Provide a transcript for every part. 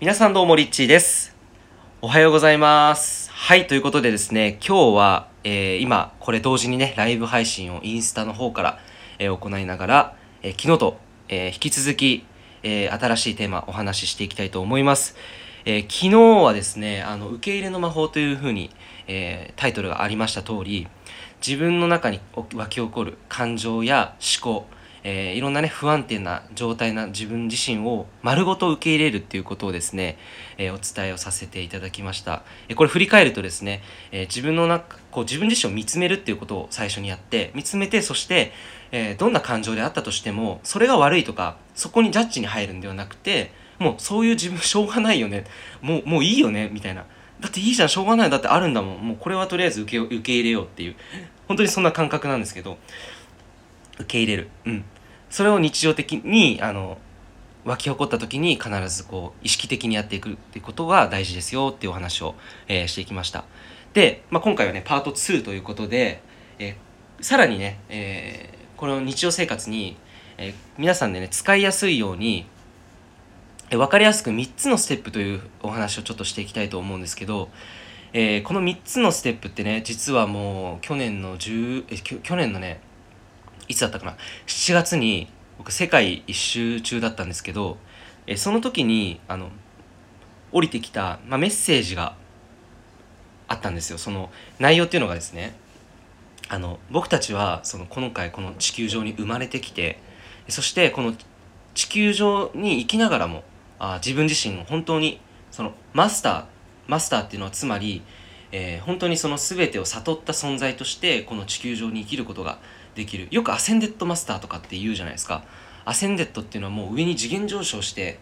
皆さんどうもリッチーです。おはようございます。はい、ということでですね、今日は、えー今、これ同時にね、ライブ配信をインスタの方から、えー行いながら、えー昨日と、え引き続き、え新しいテーマお話ししていきたいと思います。え昨日はですね、あの、受け入れの魔法というふうに、えタイトルがありました通り、自分の中に湧き起こる感情や思考、えーいろんなね不安定な状態な自分自身を丸ごと受け入れるっていうことをですね、えーお伝えをさせていただきました、えーこれ振り返るとですね、えー自分の中こう自分自身を見つめるっていうことを最初にやって見つめてそして、えーどんな感情であったとしてもそれが悪いとかそこにジャッジに入るんではなくてもうそういう自分しょうがないよね。もうもういいよねみたいな。だっていいじゃんしょうがないだってあるんだもん。もうこれはとりあえず受け受け入れようっていう。本当にそんな感覚なんですけど受け入れる。うん。それを日常的にあの湧き起こった時に必ずこう意識的にやっていくってことが大事ですよっていうお話を、えーしていきました。で、まあ、今回はねパート2ということで、えーさらにね、えーこの日常生活に、えー皆さんでね使いやすいようにえー分かりやすく3つのステップというお話をちょっとしていきたいと思うんですけど、えーこの3つのステップってね実はもう去年の10え去年のねいつだったかな？7月に僕世界一周中だったんですけど、えその時にあの降りてきた、まあ、メッセージがあったんですよ。その内容っていうのがですねあの僕たちはその今回この地球上に生まれてきてそしてこの地球上に生きながらもあ自分自身を本当にそのマスターマスターっていうのはつまり、えー本当にその全てを悟った存在としてこの地球上に生きることができる。よくアセンデッドマスターとかって言うじゃないですか。アセンデッドっていうのはもう上に次元上昇して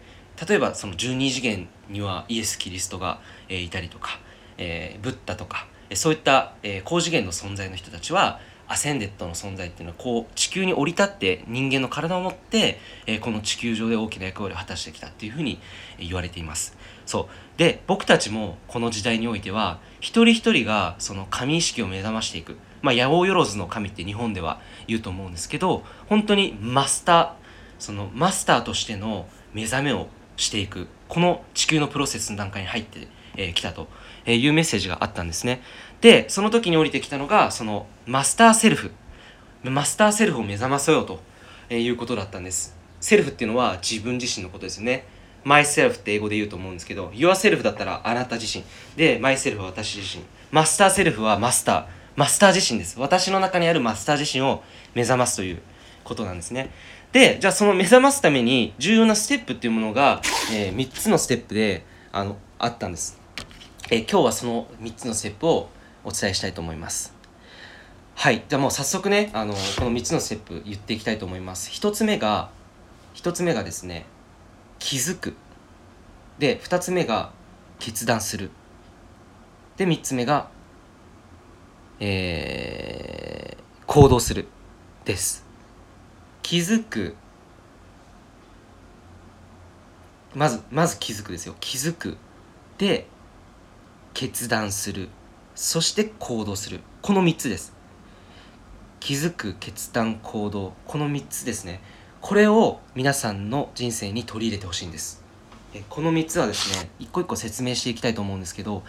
例えばその12次元にはイエス・キリストが、えーいたりとか、えーブッダとかそういった、えー高次元の存在の人たちはアセンデッドの存在っていうのはこう地球に降り立って人間の体を持って、えーこの地球上で大きな役割を果たしてきたっていうふうにえ言われています。そう。で僕たちもこの時代においては一人一人がその神意識を目覚ましていく。まあ八百万の神って日本では言うと思うんですけど本当にマスターそのマスターとしての目覚めをしていく。この地球のプロセスの段階に入って、えー来たというメッセージがあったんですね。でその時に降りてきたのがそのマスターセルフ。マスターセルフを目覚まそうよということだったんです。セルフっていうのは自分自身のことですよね。myself って英語で言うと思うんですけど yourself だったらあなた自身。で myself は私自身。マスターセルフはマスター。マスター自身です。私の中にあるマスター自身を目覚ますということなんですね。でじゃあその目覚ますために重要なステップっていうものが、え3つのステップであのあったんです、え今日はその3つのステップをお伝えしたいと思います。はい。じゃあもう早速ねあのこの3つのステップ言っていきたいと思います。1つ目が1つ目がですね気づく。で2つ目が決断する。で3つ目がえー行動する。です。気づく。まずまず気づくですよ。気づく。で決断する。そして行動する。この3つです。気づく決断行動。この3つですね。これを皆さんの人生に取り入れてほしいんです。えこの3つはですね一個一個説明していきたいと思うんですけど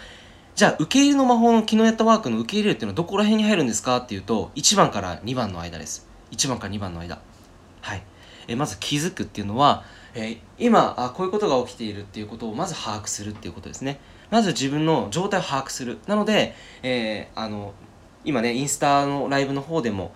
じゃあ受け入れの魔法の昨日やったワークの受け入れるっていうのはどこら辺に入るんですか？っていうと1番から2番の間です。1番から2番の間。はい。えまず気づくっていうのは、え今あこういうことが起きているっていうことをまず把握するっていうことですね。まず自分の状態を把握する。なので、えーあの今ねインスタのライブの方でも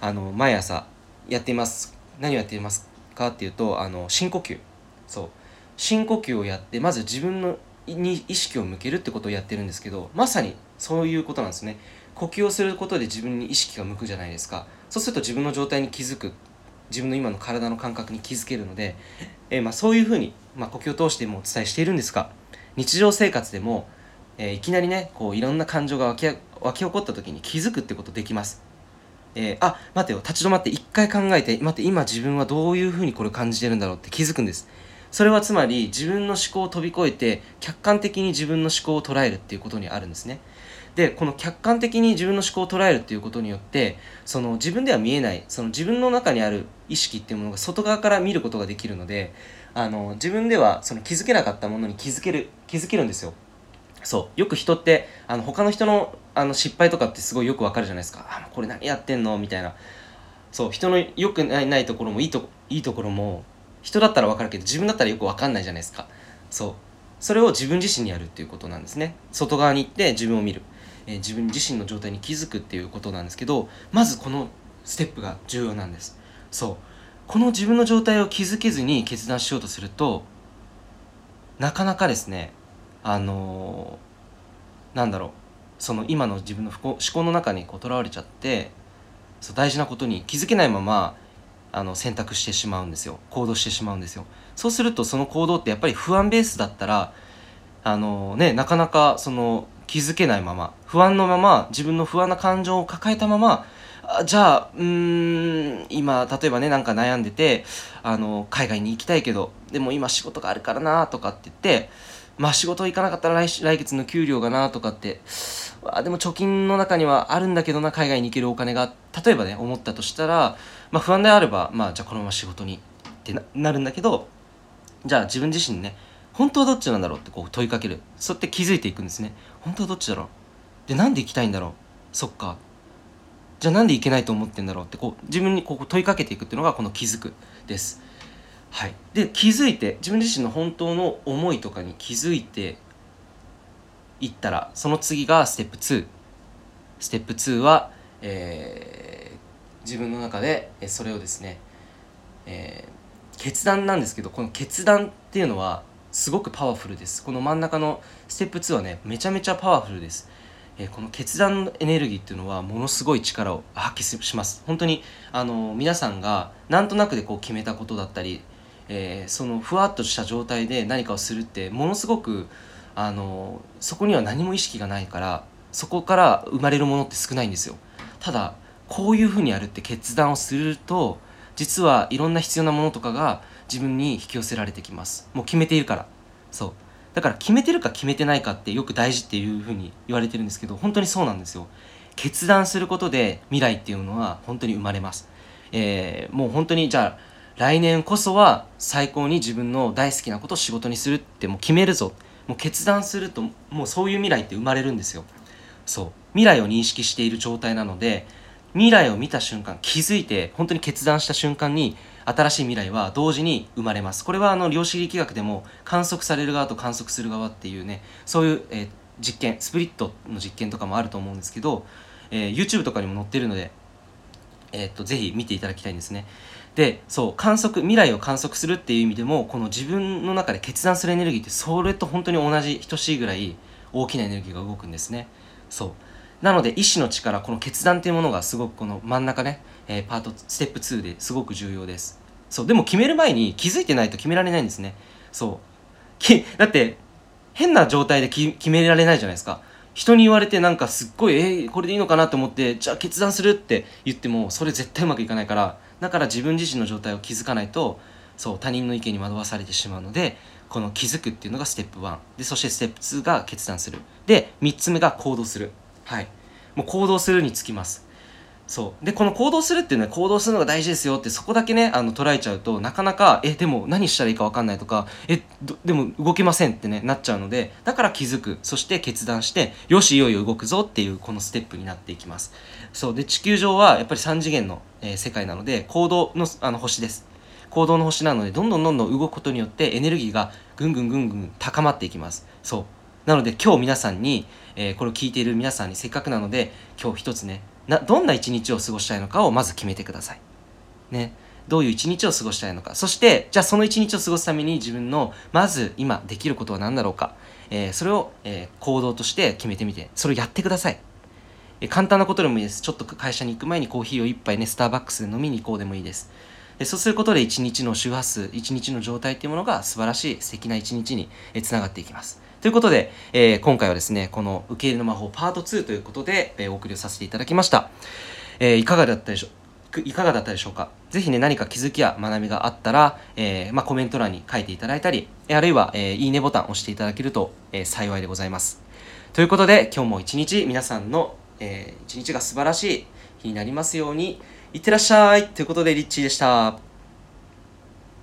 あの毎朝やっています。何をやっていますかっていうとあの深呼吸。そう。深呼吸をやってまず自分のに意識を向けるってことをやってるんですけどまさにそういうことなんですね。呼吸をすることで自分に意識が向くじゃないですか。そうすると自分の状態に気づく。自分の今の体の感覚に気づけるので、えーまあ、そういうふうに、まあ、呼吸を通してもお伝えしているんですが日常生活でも、えーいきなりねこういろんな感情が湧き湧き起こった時に気づくってことできます。えーあ待てよ立ち止まって一回考えて待って今自分はどういうふうにこれ感じてるんだろうって気づくんです。それはつまり自分の思考を飛び越えて客観的に自分の思考を捉えるっていうことにあるんですね。でこの客観的に自分の思考を捉えるっていうことによってその自分では見えないその自分の中にある意識っていうものが外側から見ることができるのであの自分ではその気づけなかったものに気づける気づけるんですよ。そう。よく人ってあの他の人のあの失敗とかってすごいよくわかるじゃないですか。あこれ何やってんの？みたいな。そう。人の良くないないところもいいといいところも人だったらわかるけど自分だったらよくわかんないじゃないですか。そう。それを自分自身にやるっていうことなんですね。外側に行って自分を見る、えー、自分自身の状態に気づくっていうことなんですけどまずこのステップが重要なんです。そう。この自分の状態を気づけずに決断しようとするとなかなかですねあの、なんだろうその今の自分の思考の中にとらわれちゃってそう大事なことに気づけないままあの選択してしまうんですよ。行動してしまうんですよ。そうするとその行動ってやっぱり不安ベースだったらあのねなかなかその気づけないまま不安のまま自分の不安な感情を抱えたままあじゃあうん今例えばねなんか悩んでてあの海外に行きたいけどでも今仕事があるからなとかって言ってまあ仕事行かなかったら来来月の給料がなとかって。あでも貯金の中にはあるんだけどな海外に行けるお金が。例えばね思ったとしたら、まあ、不安であれば、まあ、じゃあこのまま仕事にってなるんだけどじゃあ自分自身ね本当はどっちなんだろうってこう問いかける。そうやって気づいていくんですね。本当はどっちだろう？でなんで行きたいんだろう？そっか。じゃあなんで行けないと思ってんだろうってこう自分にこう問いかけていくっていうのがこの気づくです。はい、で気づいて自分自身の本当の思いとかに気づいていったらその次がステップ2ステップ2は、えー、自分の中でそれをですね、えー、決断なんですけどこの決断っていうのはすごくパワフルです。この真ん中のステップ2はねめちゃめちゃパワフルです、えー、この決断のエネルギーっていうのはものすごい力を発揮します。本当にあの皆さんがなんとなくでこう決めたことだったりえー、そのふわっとした状態で何かをするってものすごくあのそこには何も意識がないからそこから生まれるものって少ないんですよ。ただこういうふうにやるって決断をすると実はいろんな必要なものとかが自分に引き寄せられてきます。もう決めているから。そう。だから決めてるか決めてないかってよく大事っていうふうに言われてるんですけど本当にそうなんですよ。決断することで未来っていうのは本当に生まれます。えー、もう本当にじゃあ来年こそは最高に自分の大好きなことを仕事にするってもう決めるぞ。もう決断するともうそういう未来って生まれるんですよ。そう。未来を認識している状態なので未来を見た瞬間気づいて本当に決断した瞬間に新しい未来は同時に生まれます。これはあの量子力学でも観測される側と観測する側っていうねそういう、えー、実験スプリットの実験とかもあると思うんですけど、えー、YouTube とかにも載ってるので、えー、っとぜひ見ていただきたいんですね。でそう観測未来を観測するっていう意味でもこの自分の中で決断するエネルギーってそれと本当に同じ等しいぐらい大きなエネルギーが動くんですね。そう。なので意志の力この決断っていうものがすごくこの真ん中ね、えー、パートステップ2ですごく重要です。そう。でも決める前に気づいてないと決められないんですね。そう。きだって変な状態で決められないじゃないですか。人に言われてなんかすっごいえー、これでいいのかなと思ってじゃあ決断するって言ってもそれ絶対うまくいかないからだから自分自身の状態を気づかないとそう他人の意見に惑わされてしまうのでこの気づくっていうのがステップ1でそしてステップ2が決断する。で3つ目が行動する。はい。もう行動するにつきます。そう。でこの行動するっていうのは行動するのが大事ですよってそこだけねあの捉えちゃうとなかなかえでも何したらいいか分かんないとかえでも動けませんってねなっちゃうのでだから気づく。そして決断してよしいよいよ動くぞっていうこのステップになっていきます。そう。で地球上はやっぱり3次元の、えー、世界なので行動のあの星です。行動の星なのでどんどんどんどん動くことによってエネルギーがぐんぐんぐんぐん高まっていきます。そう。なので今日皆さんに、えー、これを聞いている皆さんにせっかくなので今日一つねなどんな一日を過ごしたいのかをまず決めてください。ね。どういう一日を過ごしたいのか。そして、じゃあその一日を過ごすために自分の、まず今できることは何だろうか。えー、それを、えー、行動として決めてみて、それをやってください。えー、簡単なことでもいいです。ちょっと会社に行く前にコーヒーを一杯ね、スターバックスで飲みに行こうでもいいです。でそうすることで一日の周波数、一日の状態っていうものが素晴らしい素敵な一日につながっていきます。ということで、えー、今回はですね、この受け入れの魔法パート2ということで、えー、お送りをさせていただきました。えー、いかがだったでしょう？いかがだったでしょうか？ぜひね、何か気づきや学びがあったら、えまあ、コメント欄に書いていただいたり、あるいは、えいいねボタンを押していただけると、え幸いでございます。ということで、今日も一日皆さんの、え一日が素晴らしい日になりますように、いってらっしゃいということで、リッチーでした。